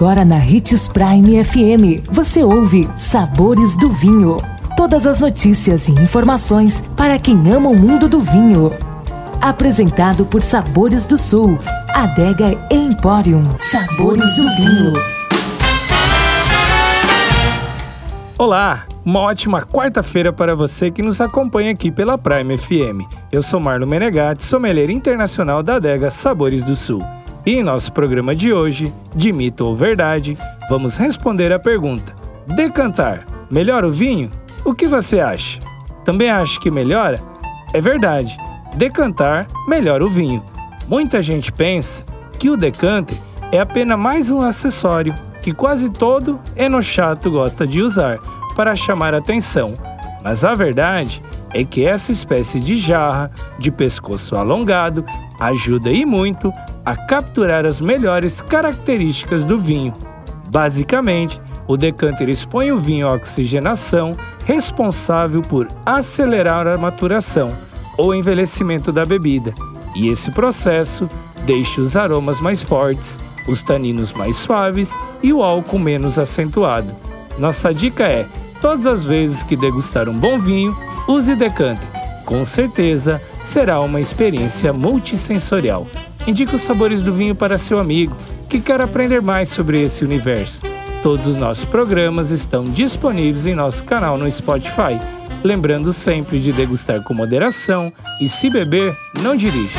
Agora na Ritz Prime FM, você ouve Sabores do Vinho. Todas as notícias e informações para quem ama o mundo do vinho. Apresentado por Sabores do Sul, Adega Emporium. Sabores do Vinho. Olá, uma ótima quarta-feira para você que nos acompanha aqui pela Prime FM. Eu sou Marlon Menegatti, sommelier internacional da adega Sabores do Sul. E em nosso programa de hoje, de mito ou verdade, vamos responder a pergunta: decantar melhora o vinho? O que você acha? Também acha que melhora? É verdade, decantar melhora o vinho. Muita gente pensa que o decanter é apenas mais um acessório que quase todo enochato gosta de usar para chamar atenção, mas a verdade é que essa espécie de jarra de pescoço alongado ajuda e muito a capturar as melhores características do vinho. Basicamente, o decanter expõe o vinho à oxigenação, responsável por acelerar a maturação ou envelhecimento da bebida, e esse processo deixa os aromas mais fortes, os taninos mais suaves e o álcool menos acentuado. Nossa dica é: todas as vezes que degustar um bom vinho, use decanter. Com certeza será uma experiência multissensorial. Indique os sabores do vinho para seu amigo que quer aprender mais sobre esse universo. Todos os nossos programas estão disponíveis em nosso canal no Spotify. Lembrando sempre de degustar com moderação e, se beber, não dirija.